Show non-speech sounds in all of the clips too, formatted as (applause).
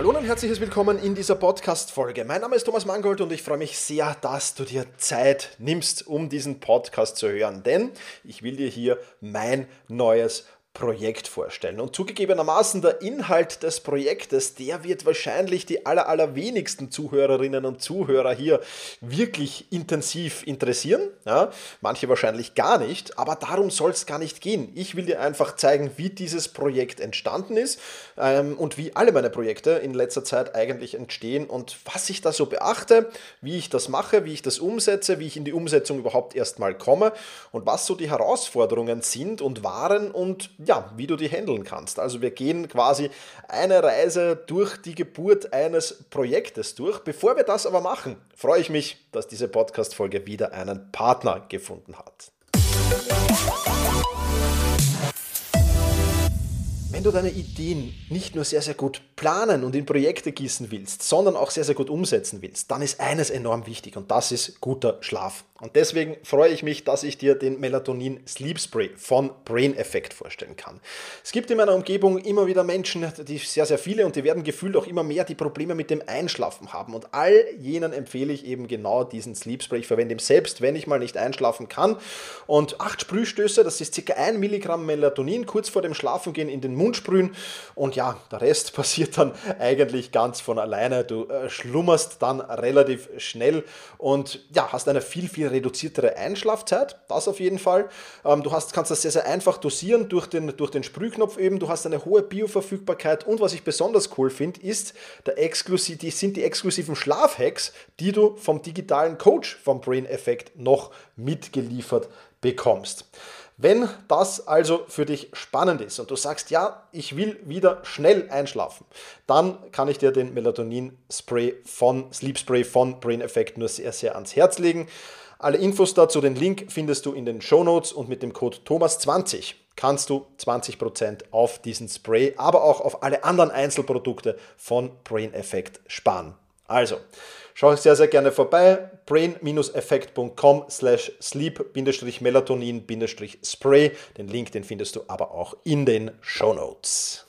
Hallo und herzliches Willkommen in dieser Podcast-Folge. Mein Name ist Thomas Mangold und ich freue mich sehr, dass du dir Zeit nimmst, um diesen Podcast zu hören. Denn ich will dir hier mein neues Projekt vorstellen. Und zugegebenermaßen der Inhalt des Projektes, der wird wahrscheinlich die aller, allerwenigsten Zuhörerinnen und Zuhörer hier wirklich intensiv interessieren. Ja, manche wahrscheinlich gar nicht, aber darum soll es gar nicht gehen. Ich will dir einfach zeigen, wie dieses Projekt entstanden ist ähm, und wie alle meine Projekte in letzter Zeit eigentlich entstehen und was ich da so beachte, wie ich das mache, wie ich das umsetze, wie ich in die Umsetzung überhaupt erstmal komme und was so die Herausforderungen sind und waren und ja, wie du die handeln kannst. Also wir gehen quasi eine Reise durch die Geburt eines Projektes durch. Bevor wir das aber machen, freue ich mich, dass diese Podcast-Folge wieder einen Partner gefunden hat. Wenn du deine Ideen nicht nur sehr, sehr gut planen und in Projekte gießen willst, sondern auch sehr, sehr gut umsetzen willst, dann ist eines enorm wichtig und das ist guter Schlaf. Und deswegen freue ich mich, dass ich dir den Melatonin Sleep Spray von Brain Effect vorstellen kann. Es gibt in meiner Umgebung immer wieder Menschen, die sehr, sehr viele und die werden gefühlt auch immer mehr, die Probleme mit dem Einschlafen haben. Und all jenen empfehle ich eben genau diesen Sleep Spray. Ich verwende ihn selbst, wenn ich mal nicht einschlafen kann. Und acht Sprühstöße, das ist circa ein Milligramm Melatonin, kurz vor dem Schlafengehen in den Mund sprühen. Und ja, der Rest (laughs) passiert dann eigentlich ganz von alleine. Du äh, schlummerst dann relativ schnell und ja, hast eine viel, viel reduziertere Einschlafzeit, das auf jeden Fall. Ähm, du hast, kannst das sehr, sehr einfach dosieren durch den, durch den Sprühknopf eben. Du hast eine hohe Bioverfügbarkeit und was ich besonders cool finde, ist, der Exklusiv, die sind die exklusiven Schlafhacks, die du vom digitalen Coach vom Brain Effect noch mitgeliefert bekommst. Wenn das also für dich spannend ist und du sagst, ja, ich will wieder schnell einschlafen, dann kann ich dir den Melatonin Spray von Sleep Spray von Brain Effect nur sehr, sehr ans Herz legen. Alle Infos dazu, den Link findest du in den Show Notes und mit dem Code Thomas20 kannst du 20% auf diesen Spray, aber auch auf alle anderen Einzelprodukte von Brain Effect sparen. Also, schau sehr, sehr gerne vorbei. brain-effekt.com slash sleep-melatonin-spray. Den Link, den findest du aber auch in den Show Notes.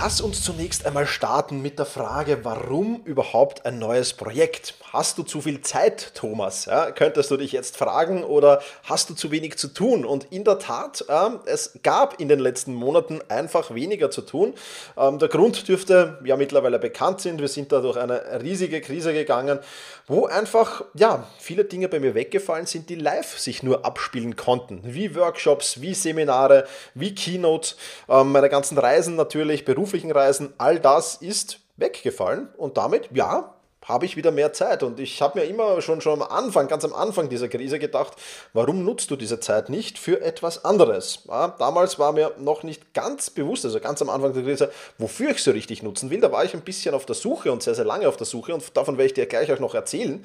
Lass uns zunächst einmal starten mit der Frage, warum überhaupt ein neues Projekt? Hast du zu viel Zeit, Thomas? Ja, könntest du dich jetzt fragen oder hast du zu wenig zu tun? Und in der Tat, äh, es gab in den letzten Monaten einfach weniger zu tun. Ähm, der Grund dürfte ja mittlerweile bekannt sein. Wir sind da durch eine riesige Krise gegangen, wo einfach ja viele Dinge bei mir weggefallen sind, die live sich nur abspielen konnten, wie Workshops, wie Seminare, wie Keynotes, äh, meine ganzen Reisen natürlich, beruflichen Reisen, all das ist weggefallen und damit ja habe ich wieder mehr Zeit. Und ich habe mir immer schon, schon am Anfang, ganz am Anfang dieser Krise gedacht, warum nutzt du diese Zeit nicht für etwas anderes? Ja, damals war mir noch nicht ganz bewusst, also ganz am Anfang der Krise, wofür ich so richtig nutzen will. Da war ich ein bisschen auf der Suche und sehr, sehr lange auf der Suche und davon werde ich dir gleich auch noch erzählen.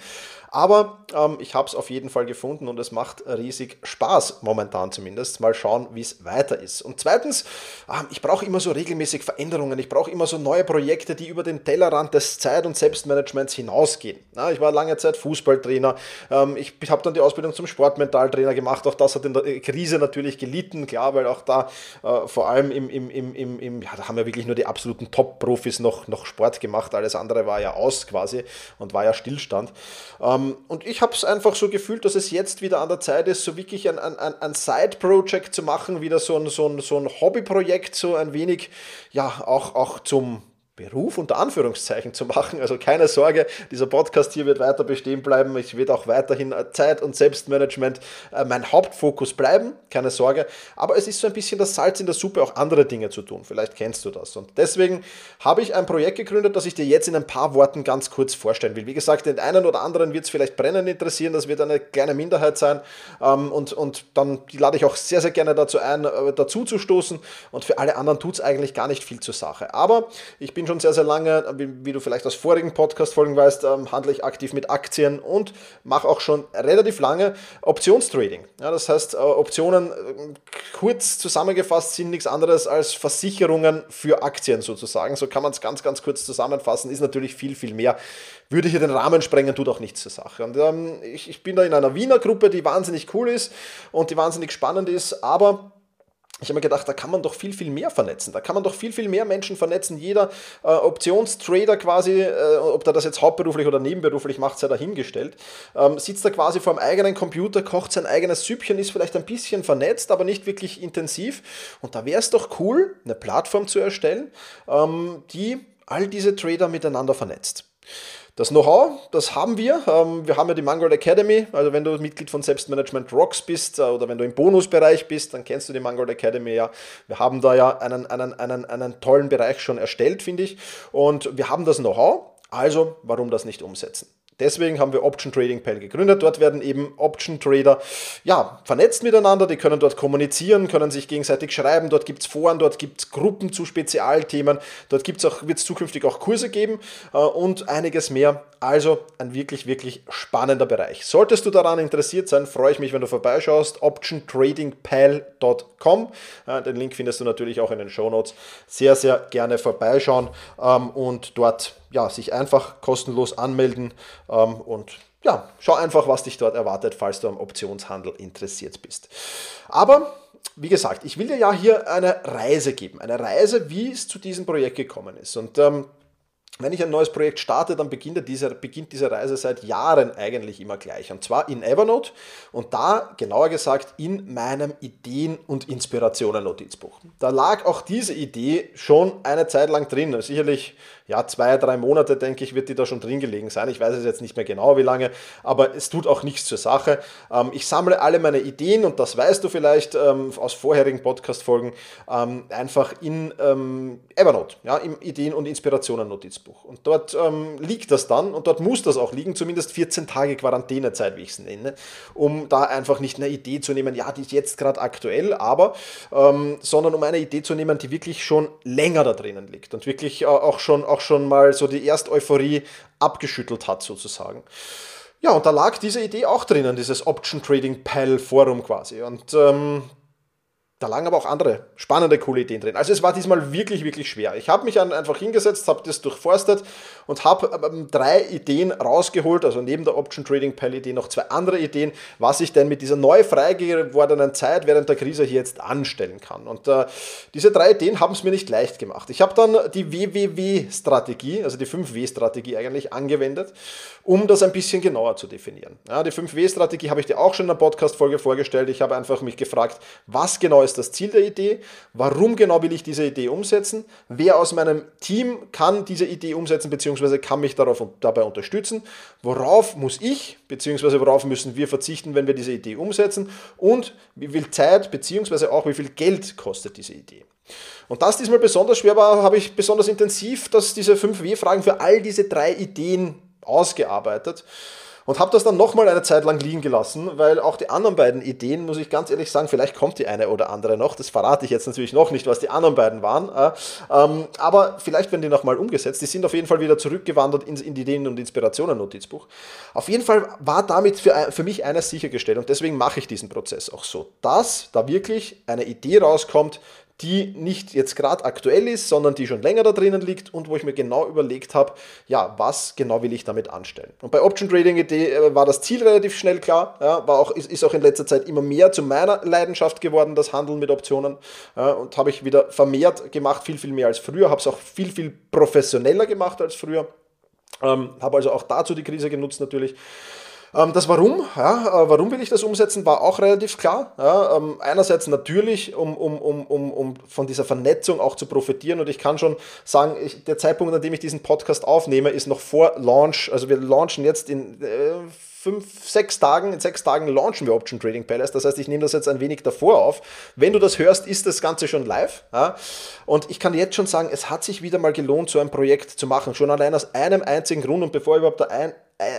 Aber ähm, ich habe es auf jeden Fall gefunden und es macht riesig Spaß, momentan zumindest. Mal schauen, wie es weiter ist. Und zweitens, ähm, ich brauche immer so regelmäßig Veränderungen. Ich brauche immer so neue Projekte, die über den Tellerrand des Zeit- und Selbstmanagements hinausgehen. Ja, ich war lange Zeit Fußballtrainer. Ähm, ich habe dann die Ausbildung zum Sportmentaltrainer gemacht. Auch das hat in der Krise natürlich gelitten, klar, weil auch da äh, vor allem im, im, im, im, im, ja, da haben ja wirklich nur die absoluten Top-Profis noch, noch Sport gemacht. Alles andere war ja aus quasi und war ja Stillstand. Ähm, und ich habe es einfach so gefühlt, dass es jetzt wieder an der Zeit ist, so wirklich ein, ein, ein Side-Project zu machen, wieder so ein, so ein, so ein Hobbyprojekt, so ein wenig, ja, auch, auch zum Beruf unter Anführungszeichen zu machen. Also keine Sorge, dieser Podcast hier wird weiter bestehen bleiben. Ich werde auch weiterhin Zeit und Selbstmanagement äh, mein Hauptfokus bleiben, keine Sorge. Aber es ist so ein bisschen das Salz in der Suppe, auch andere Dinge zu tun. Vielleicht kennst du das. Und deswegen habe ich ein Projekt gegründet, das ich dir jetzt in ein paar Worten ganz kurz vorstellen will. Wie gesagt, den einen oder anderen wird es vielleicht brennend interessieren. Das wird eine kleine Minderheit sein. Ähm, und, und dann lade ich auch sehr, sehr gerne dazu ein, äh, dazu zu stoßen. Und für alle anderen tut es eigentlich gar nicht viel zur Sache. Aber ich bin bin schon sehr, sehr lange, wie, wie du vielleicht aus vorigen Podcast-Folgen weißt, ähm, handle ich aktiv mit Aktien und mache auch schon relativ lange Optionstrading. Ja, das heißt, äh, Optionen äh, kurz zusammengefasst sind nichts anderes als Versicherungen für Aktien sozusagen. So kann man es ganz, ganz kurz zusammenfassen. Ist natürlich viel, viel mehr. Würde hier den Rahmen sprengen, tut auch nichts zur Sache. Und ähm, ich, ich bin da in einer Wiener Gruppe, die wahnsinnig cool ist und die wahnsinnig spannend ist, aber ich habe mir gedacht, da kann man doch viel, viel mehr vernetzen. Da kann man doch viel, viel mehr Menschen vernetzen. Jeder äh, Optionstrader quasi, äh, ob der das jetzt hauptberuflich oder nebenberuflich macht, sei dahingestellt, ähm, sitzt da quasi vor einem eigenen Computer, kocht sein eigenes Süppchen, ist vielleicht ein bisschen vernetzt, aber nicht wirklich intensiv. Und da wäre es doch cool, eine Plattform zu erstellen, ähm, die all diese Trader miteinander vernetzt. Das Know-how, das haben wir. Ähm, wir haben ja die Mangold Academy. Also wenn du Mitglied von Selbstmanagement Rocks bist äh, oder wenn du im Bonusbereich bist, dann kennst du die Mangold Academy ja. Wir haben da ja einen, einen, einen, einen tollen Bereich schon erstellt, finde ich. Und wir haben das Know-how. Also warum das nicht umsetzen? Deswegen haben wir Option Trading Pal gegründet. Dort werden eben Option Trader ja, vernetzt miteinander, die können dort kommunizieren, können sich gegenseitig schreiben. Dort gibt es Foren, dort gibt es Gruppen zu Spezialthemen, dort wird es zukünftig auch Kurse geben äh, und einiges mehr. Also ein wirklich, wirklich spannender Bereich. Solltest du daran interessiert sein, freue ich mich, wenn du vorbeischaust. optiontradingpal.com. Äh, den Link findest du natürlich auch in den Show Notes. Sehr, sehr gerne vorbeischauen ähm, und dort ja, sich einfach kostenlos anmelden ähm, und ja, schau einfach, was dich dort erwartet, falls du am Optionshandel interessiert bist. Aber wie gesagt, ich will dir ja hier eine Reise geben, eine Reise, wie es zu diesem Projekt gekommen ist. Und ähm, wenn ich ein neues Projekt starte, dann beginnt diese, beginnt diese Reise seit Jahren eigentlich immer gleich. Und zwar in Evernote und da genauer gesagt in meinem Ideen- und Inspirationen-Notizbuch. Da lag auch diese Idee schon eine Zeit lang drin. Sicherlich ja, zwei, drei Monate, denke ich, wird die da schon drin gelegen sein. Ich weiß es jetzt nicht mehr genau, wie lange, aber es tut auch nichts zur Sache. Ähm, ich sammle alle meine Ideen und das weißt du vielleicht ähm, aus vorherigen Podcast-Folgen ähm, einfach in Evernote, ja, im Ideen- und Inspirationen-Notizbuch. Und dort liegt das dann und dort muss das auch liegen, zumindest 14 Tage Quarantänezeit, wie ich es nenne, um da einfach nicht eine Idee zu nehmen, ja, die ist jetzt gerade aktuell, aber, sondern um eine Idee zu nehmen, die wirklich schon länger da drinnen liegt und wirklich äh, auch schon auch schon mal so die Ersteuphorie abgeschüttelt hat, sozusagen. Ja, und da lag diese Idee auch drinnen, dieses Option Trading Pal Forum quasi. Und ähm, da lagen aber auch andere spannende, coole Ideen drin. Also es war diesmal wirklich, wirklich schwer. Ich habe mich einfach hingesetzt, habe das durchforstet und habe ähm, drei Ideen rausgeholt, also neben der Option Trading Pal Idee noch zwei andere Ideen, was ich denn mit dieser neu frei Zeit während der Krise hier jetzt anstellen kann. Und äh, diese drei Ideen haben es mir nicht leicht gemacht. Ich habe dann die WWW-Strategie, also die 5W-Strategie eigentlich angewendet, um das ein bisschen genauer zu definieren. Ja, die 5W-Strategie habe ich dir auch schon in der Podcast-Folge vorgestellt. Ich habe einfach mich gefragt, was genau ist das Ziel der Idee? Warum genau will ich diese Idee umsetzen? Wer aus meinem Team kann diese Idee umsetzen bzw. kann mich darauf, dabei unterstützen? Worauf muss ich bzw. worauf müssen wir verzichten, wenn wir diese Idee umsetzen? Und wie viel Zeit bzw. auch wie viel Geld kostet diese Idee? Und das diesmal besonders schwer war, habe ich besonders intensiv dass diese 5W-Fragen für all diese drei Ideen ausgearbeitet und habe das dann nochmal eine Zeit lang liegen gelassen, weil auch die anderen beiden Ideen, muss ich ganz ehrlich sagen, vielleicht kommt die eine oder andere noch, das verrate ich jetzt natürlich noch nicht, was die anderen beiden waren, äh, ähm, aber vielleicht werden die nochmal umgesetzt, die sind auf jeden Fall wieder zurückgewandert in, in die Ideen- und Inspirationen-Notizbuch. Auf jeden Fall war damit für, für mich eines sichergestellt und deswegen mache ich diesen Prozess auch so, dass da wirklich eine Idee rauskommt, die nicht jetzt gerade aktuell ist, sondern die schon länger da drinnen liegt und wo ich mir genau überlegt habe, ja, was genau will ich damit anstellen. Und bei Option Trading Idee äh, war das Ziel relativ schnell klar, ja, war auch, ist, ist, auch in letzter Zeit immer mehr zu meiner Leidenschaft geworden, das Handeln mit Optionen ja, und habe ich wieder vermehrt gemacht, viel, viel mehr als früher, habe es auch viel, viel professioneller gemacht als früher, ähm, habe also auch dazu die Krise genutzt natürlich. Ähm, das Warum, ja, äh, warum will ich das umsetzen, war auch relativ klar. Ja, ähm, einerseits natürlich, um, um, um, um, um von dieser Vernetzung auch zu profitieren. Und ich kann schon sagen, ich, der Zeitpunkt, an dem ich diesen Podcast aufnehme, ist noch vor Launch. Also wir launchen jetzt in äh, fünf, sechs Tagen, in sechs Tagen launchen wir Option Trading Palace. Das heißt, ich nehme das jetzt ein wenig davor auf. Wenn du das hörst, ist das Ganze schon live. Ja? Und ich kann jetzt schon sagen, es hat sich wieder mal gelohnt, so ein Projekt zu machen. Schon allein aus einem einzigen Grund und bevor überhaupt da ein,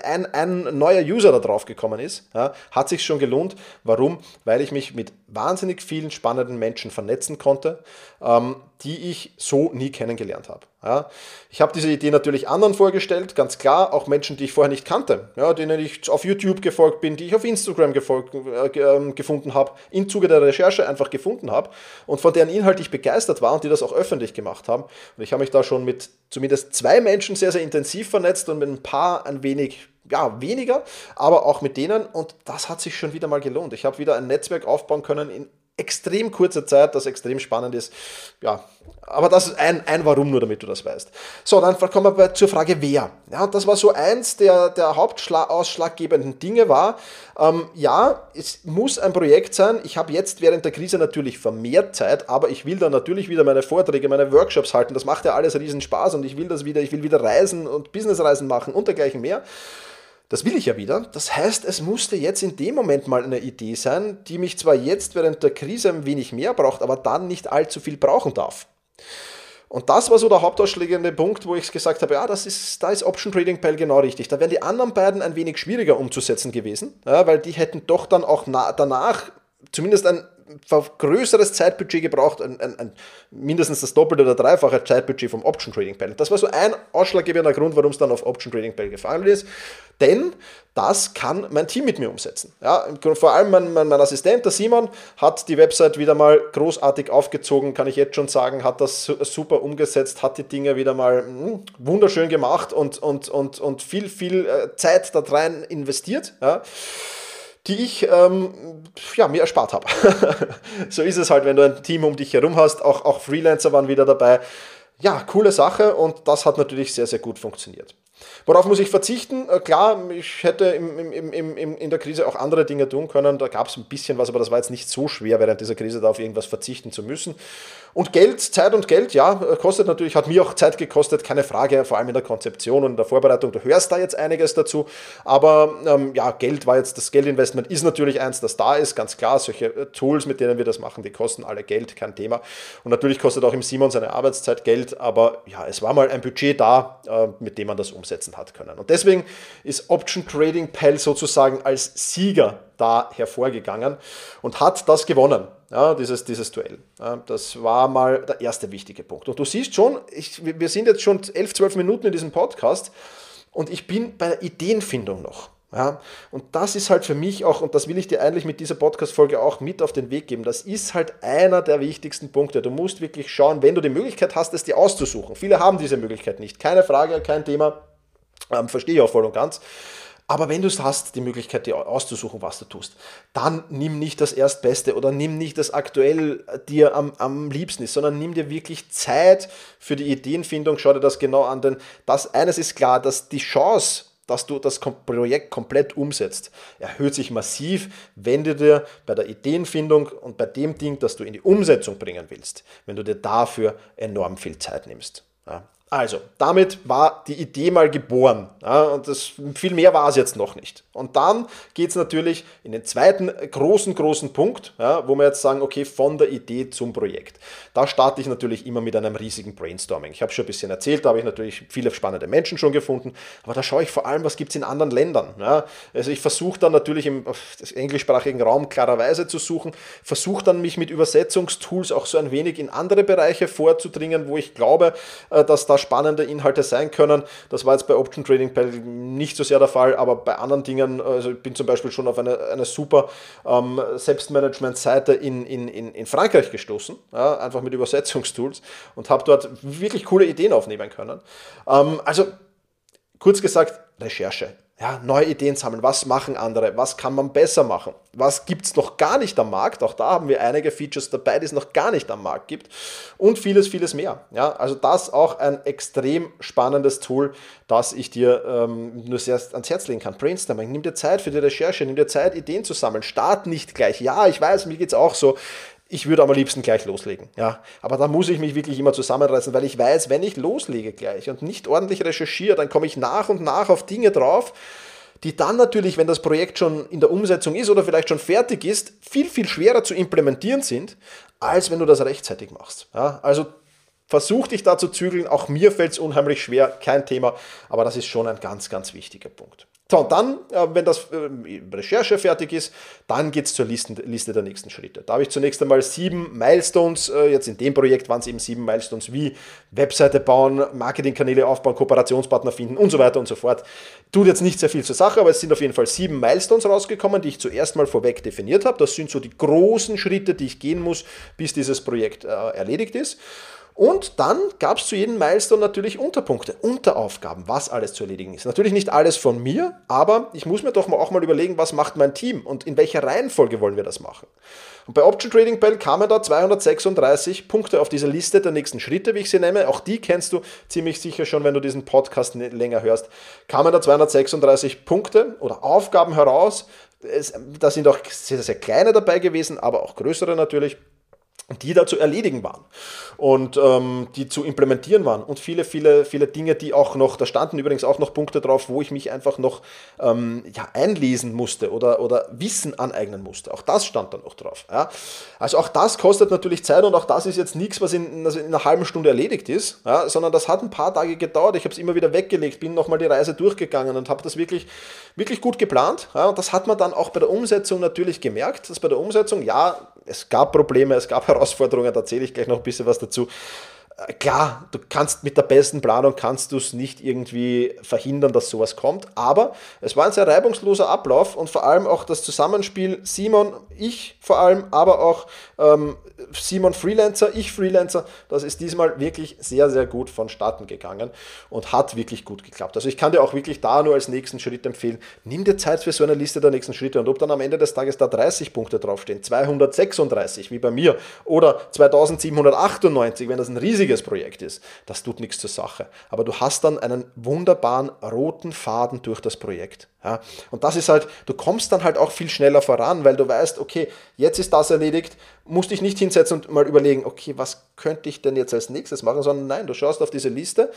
ein, ein neuer User da drauf gekommen ist, ja, hat sich schon gelohnt. Warum? Weil ich mich mit wahnsinnig vielen spannenden Menschen vernetzen konnte, ähm, die ich so nie kennengelernt habe. Ja. Ich habe diese Idee natürlich anderen vorgestellt, ganz klar, auch Menschen, die ich vorher nicht kannte, ja, denen ich auf YouTube gefolgt bin, die ich auf Instagram gefolgt, äh, ähm, gefunden habe, im Zuge der Recherche einfach gefunden habe und von deren Inhalt ich begeistert war und die das auch öffentlich gemacht haben. Und ich habe mich da schon mit zumindest zwei Menschen sehr, sehr intensiv vernetzt und mit ein paar ein wenig ja, weniger, aber auch mit denen und das hat sich schon wieder mal gelohnt. Ich habe wieder ein Netzwerk aufbauen können in extrem kurzer Zeit, das extrem spannend ist. Ja, aber das ist ein, ein Warum, nur damit du das weißt. So, dann kommen wir zur Frage, wer. Ja, das war so eins der, der hauptausschlaggebenden Dinge war, ähm, ja, es muss ein Projekt sein. Ich habe jetzt während der Krise natürlich vermehrt Zeit, aber ich will dann natürlich wieder meine Vorträge, meine Workshops halten. Das macht ja alles riesen Spaß und ich will das wieder, ich will wieder reisen und Businessreisen machen und dergleichen mehr. Das will ich ja wieder. Das heißt, es musste jetzt in dem Moment mal eine Idee sein, die mich zwar jetzt während der Krise ein wenig mehr braucht, aber dann nicht allzu viel brauchen darf. Und das war so der hauptausschlägende Punkt, wo ich gesagt habe, ja, das ist, da ist Option Trading Pal genau richtig. Da wären die anderen beiden ein wenig schwieriger umzusetzen gewesen, ja, weil die hätten doch dann auch danach zumindest ein größeres Zeitbudget gebraucht, ein, ein, ein, mindestens das doppelte oder dreifache Zeitbudget vom Option Trading Panel. Das war so ein ausschlaggebender Grund, warum es dann auf Option Trading Panel gefallen ist. Denn das kann mein Team mit mir umsetzen. Ja, vor allem mein, mein, mein, Assistent, der Simon, hat die Website wieder mal großartig aufgezogen, kann ich jetzt schon sagen, hat das super umgesetzt, hat die Dinge wieder mal mh, hm, wunderschön gemacht und, und, und, und viel, viel äh, Zeit da rein investiert. Ja die ich ähm, ja, mir erspart habe. (laughs) so ist es halt, wenn du ein Team um dich herum hast. Auch, auch Freelancer waren wieder dabei. Ja, coole Sache und das hat natürlich sehr, sehr gut funktioniert. Worauf muss ich verzichten? Äh, klar, ich hätte im, im, im, in der Krise auch andere Dinge tun können. Da gab es ein bisschen was, aber das war jetzt nicht so schwer, während dieser Krise da auf irgendwas verzichten zu müssen. Und Geld, Zeit und Geld, ja, kostet natürlich, hat mir auch Zeit gekostet, keine Frage, vor allem in der Konzeption und in der Vorbereitung. Du hörst da jetzt einiges dazu. Aber ähm, ja, Geld war jetzt, das Geldinvestment ist natürlich eins, das da ist, ganz klar. Solche äh, Tools, mit denen wir das machen, die kosten alle Geld, kein Thema. Und natürlich kostet auch im Simon seine Arbeitszeit Geld, aber ja, es war mal ein Budget da, äh, mit dem man das umsetzen hat können. Und deswegen ist Option Trading Pal sozusagen als Sieger da hervorgegangen und hat das gewonnen, ja, dieses, dieses Duell. Ja, das war mal der erste wichtige Punkt. Und du siehst schon, ich, wir sind jetzt schon 11, 12 Minuten in diesem Podcast und ich bin bei der Ideenfindung noch. Ja, und das ist halt für mich auch, und das will ich dir eigentlich mit dieser Podcast-Folge auch mit auf den Weg geben, das ist halt einer der wichtigsten Punkte. Du musst wirklich schauen, wenn du die Möglichkeit hast, es dir auszusuchen. Viele haben diese Möglichkeit nicht. Keine Frage, kein Thema. Ähm, verstehe ich auch voll und ganz. Aber wenn du es hast, die Möglichkeit, dir auszusuchen, was du tust, dann nimm nicht das Erstbeste oder nimm nicht das aktuell dir am, am liebsten ist, sondern nimm dir wirklich Zeit für die Ideenfindung. Schau dir das genau an, denn das eines ist klar, dass die Chance, dass du das Projekt komplett umsetzt, erhöht sich massiv, wenn du dir bei der Ideenfindung und bei dem Ding, das du in die Umsetzung bringen willst, wenn du dir dafür enorm viel Zeit nimmst. Ja, also, damit war die Idee mal geboren. Ja, und das, viel mehr war es jetzt noch nicht. Und dann geht es natürlich in den zweiten großen, großen Punkt, ja, wo wir jetzt sagen, okay, von der Idee zum Projekt. Da starte ich natürlich immer mit einem riesigen Brainstorming. Ich habe schon ein bisschen erzählt, da habe ich natürlich viele spannende Menschen schon gefunden, aber da schaue ich vor allem, was gibt es in anderen Ländern. Ja. Also ich versuche dann natürlich im englischsprachigen Raum klarerweise zu suchen, versuche dann mich mit Übersetzungstools auch so ein wenig in andere Bereiche vorzudringen, wo ich glaube, äh, dass da spannende Inhalte sein können. Das war jetzt bei Option Trading nicht so sehr der Fall, aber bei anderen Dingen, also ich bin zum Beispiel schon auf eine, eine super ähm, Selbstmanagement-Seite in, in, in Frankreich gestoßen, ja, einfach mit Übersetzungstools und habe dort wirklich coole Ideen aufnehmen können. Ähm, also kurz gesagt, Recherche ja, neue Ideen sammeln. Was machen andere? Was kann man besser machen? Was gibt es noch gar nicht am Markt? Auch da haben wir einige Features dabei, die es noch gar nicht am Markt gibt. Und vieles, vieles mehr. Ja, also das auch ein extrem spannendes Tool, das ich dir ähm, nur sehr ans Herz legen kann. Brainstorming. Nimm dir Zeit für die Recherche, nimm dir Zeit, Ideen zu sammeln. Start nicht gleich. Ja, ich weiß, mir geht es auch so ich würde am liebsten gleich loslegen. Ja, aber da muss ich mich wirklich immer zusammenreißen, weil ich weiß, wenn ich loslege gleich und nicht ordentlich recherchiere, dann komme ich nach und nach auf Dinge drauf, die dann natürlich, wenn das Projekt schon in der Umsetzung ist oder vielleicht schon fertig ist, viel, viel schwerer zu implementieren sind, als wenn du das rechtzeitig machst. Ja, also versuch dich da zu zügeln. Auch mir fällt es unheimlich schwer, kein Thema, aber das ist schon ein ganz, ganz wichtiger Punkt. So, und dann, äh, wenn das äh, Recherche fertig ist, dann geht es zur Liste, der nächsten Schritte. Da habe ich zunächst einmal sieben Milestones. Äh, jetzt in dem Projekt waren es eben sieben Milestones wie Webseite bauen, Marketingkanäle aufbauen, Kooperationspartner finden und so weiter und so fort. Tut jetzt nicht sehr viel zur Sache, aber es sind auf jeden Fall sieben Milestones rausgekommen, die ich zuerst mal vorweg definiert habe. Das sind so die großen Schritte, die ich gehen muss, bis dieses Projekt erledigt ist. Und dann gab es zu jedem Milestone natürlich Unterpunkte, Unteraufgaben, was alles zu erledigen ist. Natürlich nicht alles von mir, aber ich muss mir doch mal auch mal überlegen, was macht mein Team und in welcher Reihenfolge wollen wir das machen. Und bei Option Trading Bell kamen da 236 Punkte auf diese Liste der nächsten Schritte, wie ich sie nenne. Auch die kennst du ziemlich sicher schon, wenn du diesen Podcast länger hörst. Kamen da 236 Punkte oder Aufgaben heraus. da sind auch sehr, sehr kleine dabei gewesen, aber auch größere natürlich die da zu erledigen waren und ähm, die zu implementieren waren und viele, viele, viele Dinge, die auch noch, da standen übrigens auch noch Punkte drauf, wo ich mich einfach noch ähm, ja, einlesen musste oder, oder Wissen aneignen musste. Auch das stand da noch drauf. Ja. Also auch das kostet natürlich Zeit und auch das ist jetzt nichts, was in, also in einer halben Stunde erledigt ist, ja, sondern das hat ein paar Tage gedauert. Ich habe es immer wieder weggelegt, bin nochmal die Reise durchgegangen und habe das wirklich, wirklich gut geplant. Und das hat man dann auch bei der Umsetzung natürlich gemerkt, dass bei der Umsetzung, ja, es gab Probleme, es gab (laughs) Herausforderungen, da erzähle ich gleich noch ein bisschen was dazu. Äh, klar, du kannst mit der besten Planung kannst du es nicht irgendwie verhindern, dass sowas kommt, aber es war ein sehr reibungsloser Ablauf und vor allem auch das Zusammenspiel Simon, ich vor allem, aber auch ähm, Simon Freelancer, ich Freelancer, das ist diesmal wirklich sehr, sehr gut vonstatten gegangen und hat wirklich gut geklappt. Also ich kann dir auch wirklich da nur als nächsten Schritt empfehlen, nimm dir Zeit für so eine Liste der nächsten Schritte und ob dann am Ende des Tages da 30 Punkte draufstehen, 236 wie bei mir oder 2798, wenn das ein riesiges Projekt ist, das tut nichts zur Sache. Aber du hast dann einen wunderbaren roten Faden durch das Projekt. Ja? Und das ist halt, du kommst dann halt auch viel schneller voran, weil du weißt, okay, jetzt ist das erledigt, musst dich nicht hinsetzen und mal überlegen, okay, was könnte ich denn jetzt als nächstes machen, sondern nein, du schaust auf diese Liste,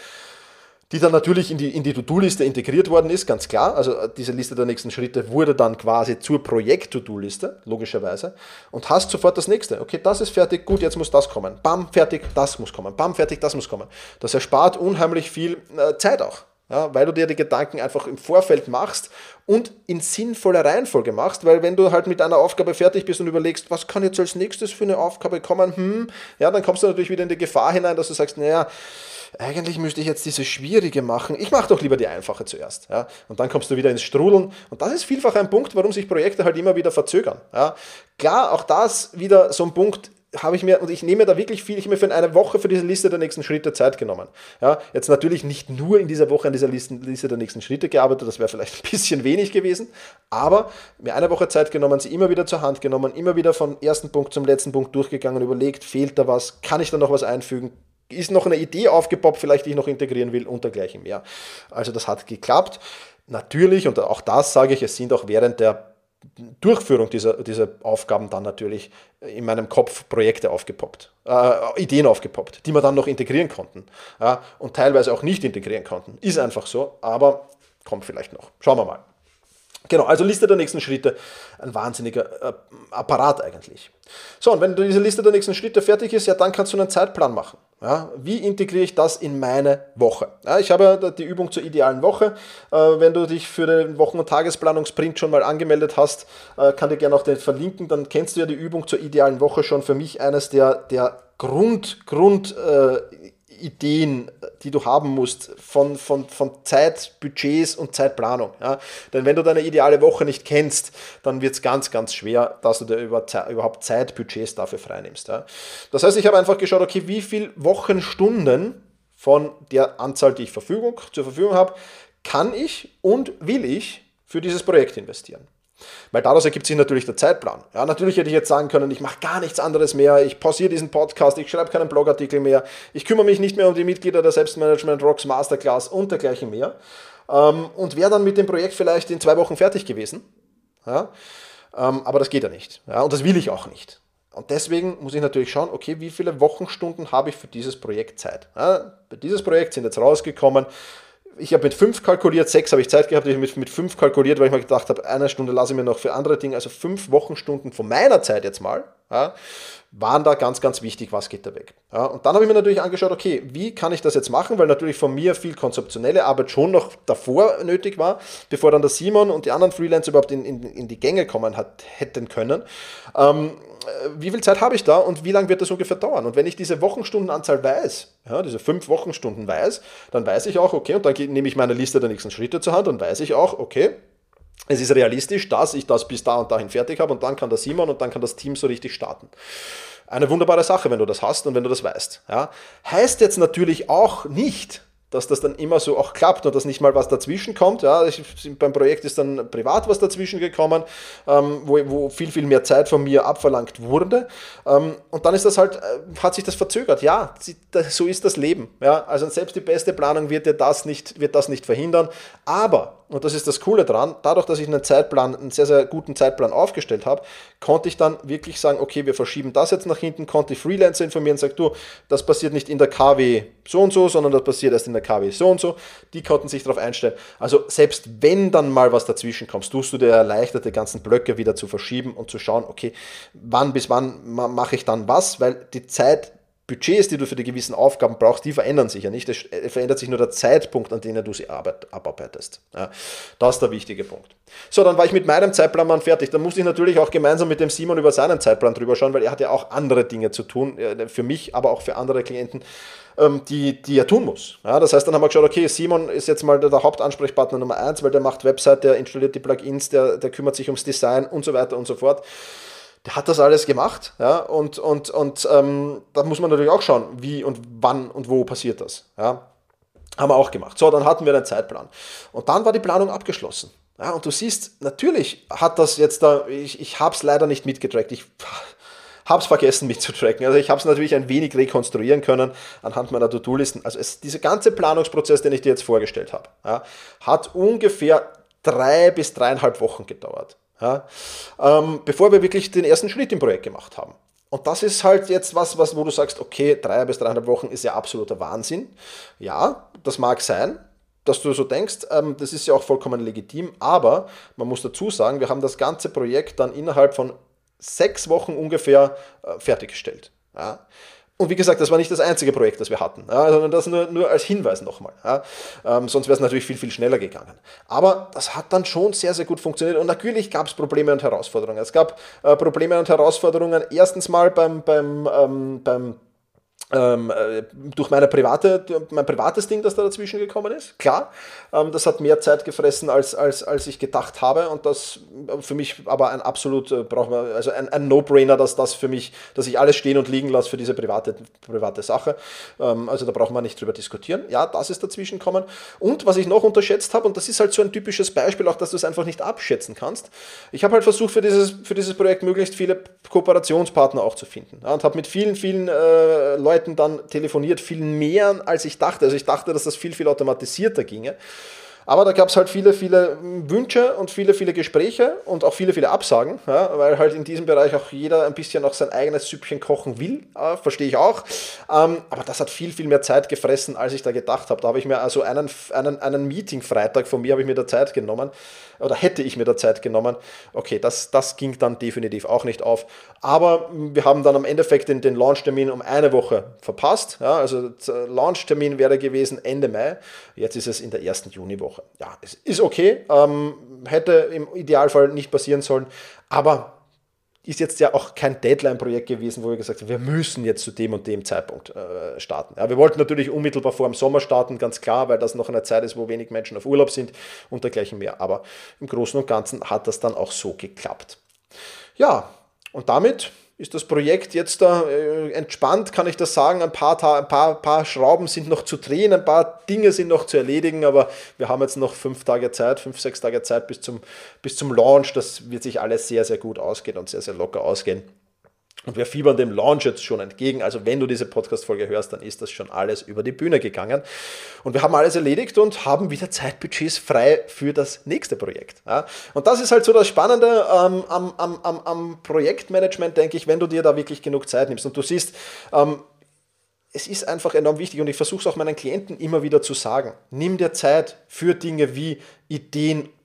die dann natürlich in die, in die To-Do-Liste integriert worden ist, ganz klar. Also äh, diese Liste der nächsten Schritte wurde dann quasi zur Projekt-To-Do-Liste, logischerweise, und hast sofort das nächste. Okay, das ist fertig, gut, jetzt muss das kommen. Bam, fertig, das muss kommen. Bam, fertig, das muss kommen. Das erspart unheimlich viel äh, Zeit auch. Ja, weil du dir die Gedanken einfach im Vorfeld machst und in sinnvoller Reihenfolge machst, weil wenn du halt mit einer Aufgabe fertig bist und überlegst, was kann jetzt als nächstes für eine Aufgabe kommen, hm, ja, dann kommst du natürlich wieder in die Gefahr hinein, dass du sagst, naja, eigentlich müsste ich jetzt diese schwierige machen. Ich mache doch lieber die einfache zuerst. Ja? Und dann kommst du wieder ins Strudeln. Und das ist vielfach ein Punkt, warum sich Projekte halt immer wieder verzögern. Ja? Klar, auch das wieder so ein Punkt, habe ich mir, und ich nehme da wirklich viel, ich habe mir für eine Woche für diese Liste der nächsten Schritte Zeit genommen. Ja, jetzt natürlich nicht nur in dieser Woche an dieser Liste, Liste der nächsten Schritte gearbeitet, das wäre vielleicht ein bisschen wenig gewesen, aber mir eine Woche Zeit genommen, sie immer wieder zur Hand genommen, immer wieder vom ersten Punkt zum letzten Punkt durchgegangen, überlegt, fehlt da was, kann ich da noch was einfügen, ist noch eine Idee aufgepoppt, vielleicht die ich noch integrieren will und dergleichen mehr. Also das hat geklappt. Natürlich, und auch das sage ich, es sind auch während der Durchführung dieser, dieser Aufgaben dann natürlich in meinem Kopf Projekte aufgepoppt, äh, Ideen aufgepoppt, die wir dann noch integrieren konnten ja, und teilweise auch nicht integrieren konnten. Ist einfach so, aber kommt vielleicht noch. Schauen wir mal. Genau, also Liste der nächsten Schritte, ein wahnsinniger äh, Apparat eigentlich. So, und wenn diese Liste der nächsten Schritte fertig ist, ja, dann kannst du einen Zeitplan machen. Ja, wie integriere ich das in meine Woche? Ja, ich habe die Übung zur idealen Woche. Äh, wenn du dich für den Wochen- und Tagesplanungsprint schon mal angemeldet hast, äh, kann dir gerne auch den verlinken, dann kennst du ja die Übung zur idealen Woche schon. Für mich eines der, der Grund, Grund äh, Ideen, die du haben musst von, von, von Zeit, Budgets und Zeitplanung. Ja? Denn wenn du deine ideale Woche nicht kennst, dann wird es ganz, ganz schwer, dass du dir überhaupt Zeit, Budgets dafür freinimmst. Ja? Das heißt, ich habe einfach geschaut, okay, wie viele Wochenstunden von der Anzahl, die ich Verfügung, zur Verfügung habe, kann ich und will ich für dieses Projekt investieren. Weil daraus ergibt sich natürlich der Zeitplan. Ja, natürlich hätte ich jetzt sagen können, ich mache gar nichts anderes mehr, ich pausiere diesen Podcast, ich schreibe keinen Blogartikel mehr, ich kümmere mich nicht mehr um die Mitglieder der Selbstmanagement Rocks Masterclass und dergleichen mehr. Ähm, und wäre dann mit dem Projekt vielleicht in zwei Wochen fertig gewesen. Ja, ähm, aber das geht ja nicht. Ja, und das will ich auch nicht. Und deswegen muss ich natürlich schauen, okay, wie viele Wochenstunden habe ich für dieses Projekt Zeit? Ja, dieses Projekt sind jetzt rausgekommen ich habe mit fünf kalkuliert, sechs habe ich Zeit gehabt, ich habe mit, mit fünf kalkuliert, weil ich mir gedacht habe, eine Stunde lasse ich mir noch für andere Dinge, also fünf Wochenstunden von meiner Zeit jetzt mal, ja, waren da ganz, ganz wichtig, was geht da weg. Ja, und dann habe ich mir natürlich angeschaut, okay, wie kann ich das jetzt machen, weil natürlich von mir viel konzeptionelle Arbeit schon noch davor nötig war, bevor dann der Simon und die anderen Freelancer überhaupt in, in, in die Gänge kommen hat, hätten können. Ähm, äh, wie viel Zeit habe ich da und wie lange wird das ungefähr dauern? Und wenn ich diese Wochenstundenanzahl weiß, ja, diese fünf Wochenstunden weiß, dann weiß ich auch, okay, und dann nehme ich meine Liste der nächsten Schritte zur Hand und weiß ich auch, okay, es ist realistisch, dass ich das bis da und dahin fertig habe und dann kann der Simon und dann kann das Team so richtig starten. Eine wunderbare Sache, wenn du das hast und wenn du das weißt. Ja. Heißt jetzt natürlich auch nicht, dass das dann immer so auch klappt und dass nicht mal was dazwischen kommt. Ja, ich, beim Projekt ist dann privat was dazwischen gekommen, ähm, wo, wo viel, viel mehr Zeit von mir abverlangt wurde. Ähm, und dann ist das halt, äh, hat sich das verzögert. Ja, so ist das Leben. Ja, also selbst die beste Planung wird dir das nicht, wird das nicht verhindern. Aber und das ist das Coole dran, dadurch, dass ich einen Zeitplan, einen sehr, sehr guten Zeitplan aufgestellt habe, konnte ich dann wirklich sagen, okay, wir verschieben das jetzt nach hinten, konnte die Freelancer informieren und sagen, du, das passiert nicht in der KW so und so, sondern das passiert erst in der KW so und so. Die konnten sich darauf einstellen. Also selbst wenn dann mal was dazwischen kommt, tust du dir erleichtert, die ganzen Blöcke wieder zu verschieben und zu schauen, okay, wann bis wann mache ich dann was, weil die Zeit Budgets, die du für die gewissen Aufgaben brauchst, die verändern sich ja nicht. Es verändert sich nur der Zeitpunkt, an dem du sie abarbeitest. Ja, das ist der wichtige Punkt. So, dann war ich mit meinem Zeitplan mal fertig. Dann musste ich natürlich auch gemeinsam mit dem Simon über seinen Zeitplan drüber schauen, weil er hat ja auch andere Dinge zu tun, äh, für mich, aber auch für andere Klienten, ähm, die, die er tun muss. Ja, das heißt, dann haben wir geschaut, okay, Simon ist jetzt mal der, Hauptansprechpartner Nummer eins, weil der macht Website, der installiert die Plugins, der, der kümmert sich ums Design und so weiter und so fort hat das alles gemacht, ja, und, und, und ähm, da muss man natürlich auch schauen, wie und wann und wo passiert das, ja. Haben wir auch gemacht. So, dann hatten wir einen Zeitplan. Und dann war die Planung abgeschlossen. Ja, und du siehst, natürlich hat das jetzt da, ich, ich habe es leider nicht mitgetrackt. Ich (laughs) habe es vergessen mitzutracken. Also ich habe es natürlich ein wenig rekonstruieren können anhand meiner To-Do-Listen. Also es, dieser ganze Planungsprozess, den ich dir jetzt vorgestellt habe, ja, hat ungefähr drei bis dreieinhalb Wochen gedauert ja, ähm, bevor wir wirklich den ersten Schritt im Projekt gemacht haben. Und das ist halt jetzt was, was, wo du sagst, okay, drei bis dreieinhalb Wochen ist ja absoluter Wahnsinn. Ja, das mag sein, dass du so denkst, ähm, das ist ja auch vollkommen legitim, aber man muss dazu sagen, wir haben das ganze Projekt dann innerhalb von sechs Wochen ungefähr äh, fertiggestellt. Ja. Und wie gesagt, das war nicht das einzige Projekt, das wir hatten, ja, sondern das nur, nur als Hinweis nochmal. Ja. Ähm, sonst wäre es natürlich viel, viel schneller gegangen. Aber das hat dann schon sehr, sehr gut funktioniert. Und natürlich gab es Probleme und Herausforderungen. Es gab äh, Probleme und Herausforderungen erstens mal beim, beim, ähm, beim ähm, äh, durch meine private, mein privates Ding, das da dazwischen gekommen ist. Klar, ähm, das hat mehr Zeit gefressen, als, als, als ich gedacht habe. Und das äh, für mich aber ein absolut, äh, man, also ein, ein No-Brainer, dass das für mich, dass ich alles stehen und liegen lasse für diese private, private Sache. Ähm, also da braucht man nicht drüber diskutieren. Ja, das ist dazwischen gekommen. Und was ich noch unterschätzt habe, und das ist halt so ein typisches Beispiel, auch dass du es einfach nicht abschätzen kannst. Ich habe halt versucht, für dieses, für dieses Projekt möglichst viele Kooperationspartner auch zu finden. Ja, und habe mit vielen, vielen äh, Leuten Leuten dann telefoniert, viel mehr als ich dachte. Also ich dachte, dass das viel, viel automatisierter ginge. Aber da gab es halt viele, viele Wünsche und viele, viele Gespräche und auch viele, viele Absagen, ja, weil halt in diesem Bereich auch jeder ein bisschen noch sein eigenes Süppchen kochen will, äh, verstehe ich auch. Ähm, aber das hat viel, viel mehr Zeit gefressen, als ich da gedacht habe. Da habe ich mir also einen, einen, einen Meeting-Freitag von mir, habe ich mir da Zeit genommen, oder hätte ich mir da Zeit genommen. Okay, das, das ging dann definitiv auch nicht auf. Aber wir haben dann am Endeffekt den, den Launch-Termin um eine Woche verpasst. Ja, also Launch-Termin wäre gewesen Ende Mai. Jetzt ist es in der ersten Juniwoche. Woche. Ja, es ist okay, ähm, hätte im Idealfall nicht passieren sollen, aber ist jetzt ja auch kein Deadline-Projekt gewesen, wo wir gesagt haben, wir müssen jetzt zu dem und dem Zeitpunkt äh, starten. Ja, wir wollten natürlich unmittelbar vor dem Sommer starten, ganz klar, weil das noch eine Zeit ist, wo wenig Menschen auf Urlaub sind und dergleichen mehr. Aber im Großen und Ganzen hat das dann auch so geklappt. Ja, und damit ist das Projekt jetzt da äh, entspannt, kann ich das sagen. Ein paar, ein paar, paar Schrauben sind noch zu drehen, ein paar Dinge sind noch zu erledigen, aber wir haben jetzt noch fünf Tage Zeit, fünf, sechs Tage Zeit bis zum, bis zum Launch. Das wird sich alles sehr, sehr gut ausgehen und sehr, sehr locker ausgehen. Und wir fiebern dem Launch jetzt schon entgegen. Also wenn du diese Podcast-Folge hörst, dann ist das schon alles über die Bühne gegangen. Und wir haben alles erledigt und haben wieder Zeitbudgets frei für das nächste Projekt. Ja. Und das ist halt so das Spannende ähm, am, am, am, am Projektmanagement, denke ich, wenn du dir da wirklich genug Zeit nimmst. Und du siehst, ähm, es ist einfach enorm wichtig und ich versuche es auch meinen Klienten immer wieder zu sagen. Nimm dir Zeit für Dinge wie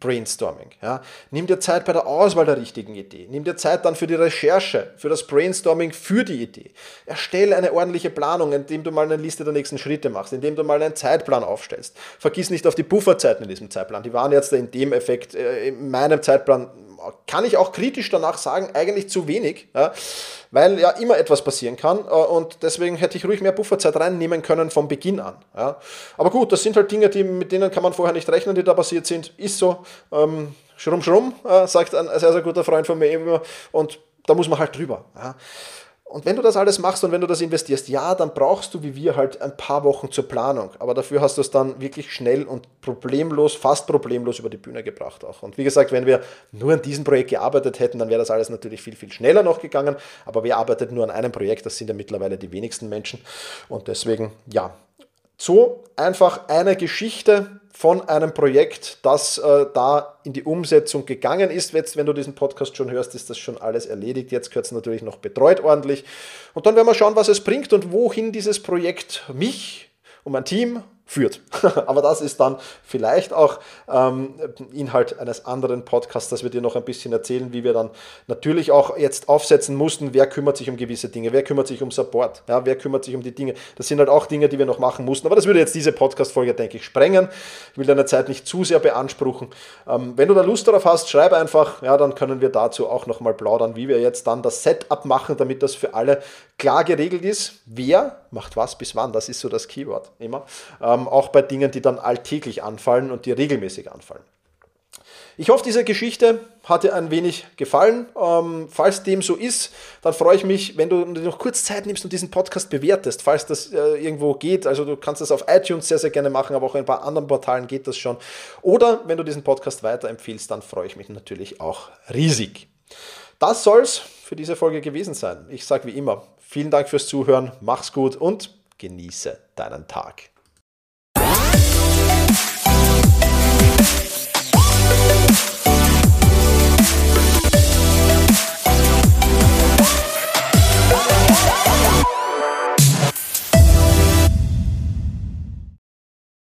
Ideen-Brainstorming. Ja. Nimm dir Zeit bei der Auswahl der richtigen Idee. Nimm dir Zeit dann für die Recherche, für das Brainstorming für die Idee. Erstelle eine ordentliche Planung, indem du mal eine Liste der nächsten Schritte machst, indem du mal einen Zeitplan aufstellst. Vergiss nicht auf die Pufferzeiten in diesem Zeitplan. Die waren jetzt in dem Effekt, äh, in meinem Zeitplan kann ich auch kritisch danach sagen, eigentlich zu wenig, ja, weil ja immer etwas passieren kann äh, und deswegen hätte ich ruhig mehr Pufferzeit reinnehmen können vom Beginn an. Ja. Aber gut, das sind halt Dinge, die, mit denen kann man vorher nicht rechnen, die da passiert sind. Ist so. Ähm, schrumm, schrumm, äh, sagt ein sehr, sehr guter Freund von mir immer und da muss man halt drüber. Ja. Und wenn du das alles machst und wenn du das investierst, ja, dann brauchst du wie wir halt ein paar Wochen zur Planung. Aber dafür hast du es dann wirklich schnell und problemlos, fast problemlos über die Bühne gebracht auch. Und wie gesagt, wenn wir nur an diesem Projekt gearbeitet hätten, dann wäre das alles natürlich viel, viel schneller noch gegangen. Aber wer arbeitet nur an einem Projekt? Das sind ja mittlerweile die wenigsten Menschen. Und deswegen, ja, so einfach eine Geschichte von einem Projekt, das äh, da in die Umsetzung gegangen ist. Jetzt, wenn du diesen Podcast schon hörst, ist das schon alles erledigt. Jetzt gehört es natürlich noch betreut ordentlich. Und dann werden wir schauen, was es bringt und wohin dieses Projekt mich und mein Team führt. (laughs) Aber das ist dann vielleicht auch ähm, Inhalt eines anderen Podcasts, dass wir dir noch ein bisschen erzählen, wie wir dann natürlich auch jetzt aufsetzen mussten, wer kümmert sich um gewisse Dinge, wer kümmert sich um Support, ja, wer kümmert sich um die Dinge. Das sind halt auch Dinge, die wir noch machen mussten. Aber das würde jetzt diese Podcast-Folge, denke ich, sprengen. Ich will deine Zeit nicht zu sehr beanspruchen. Ähm, wenn du da Lust darauf hast, schreib einfach, ja, dann können wir dazu auch nochmal plaudern, wie wir jetzt dann das Setup machen, damit das für alle klar geregelt ist. Wer macht was bis wann? Das ist so das Keyword immer. Ähm, auch bei Dingen, die dann alltäglich anfallen und die regelmäßig anfallen. Ich hoffe, diese Geschichte hat dir ein wenig gefallen. Ähm, falls dem so ist, dann freue ich mich, wenn du noch kurz Zeit nimmst und diesen Podcast bewertest, falls das äh, irgendwo geht. Also du kannst das auf iTunes sehr, sehr gerne machen, aber auch in ein paar anderen Portalen geht das schon. Oder wenn du diesen Podcast weiterempfiehlst, dann freue ich mich natürlich auch riesig. Das soll es für diese Folge gewesen sein. Ich sage wie immer, vielen Dank fürs Zuhören, mach's gut und genieße deinen Tag.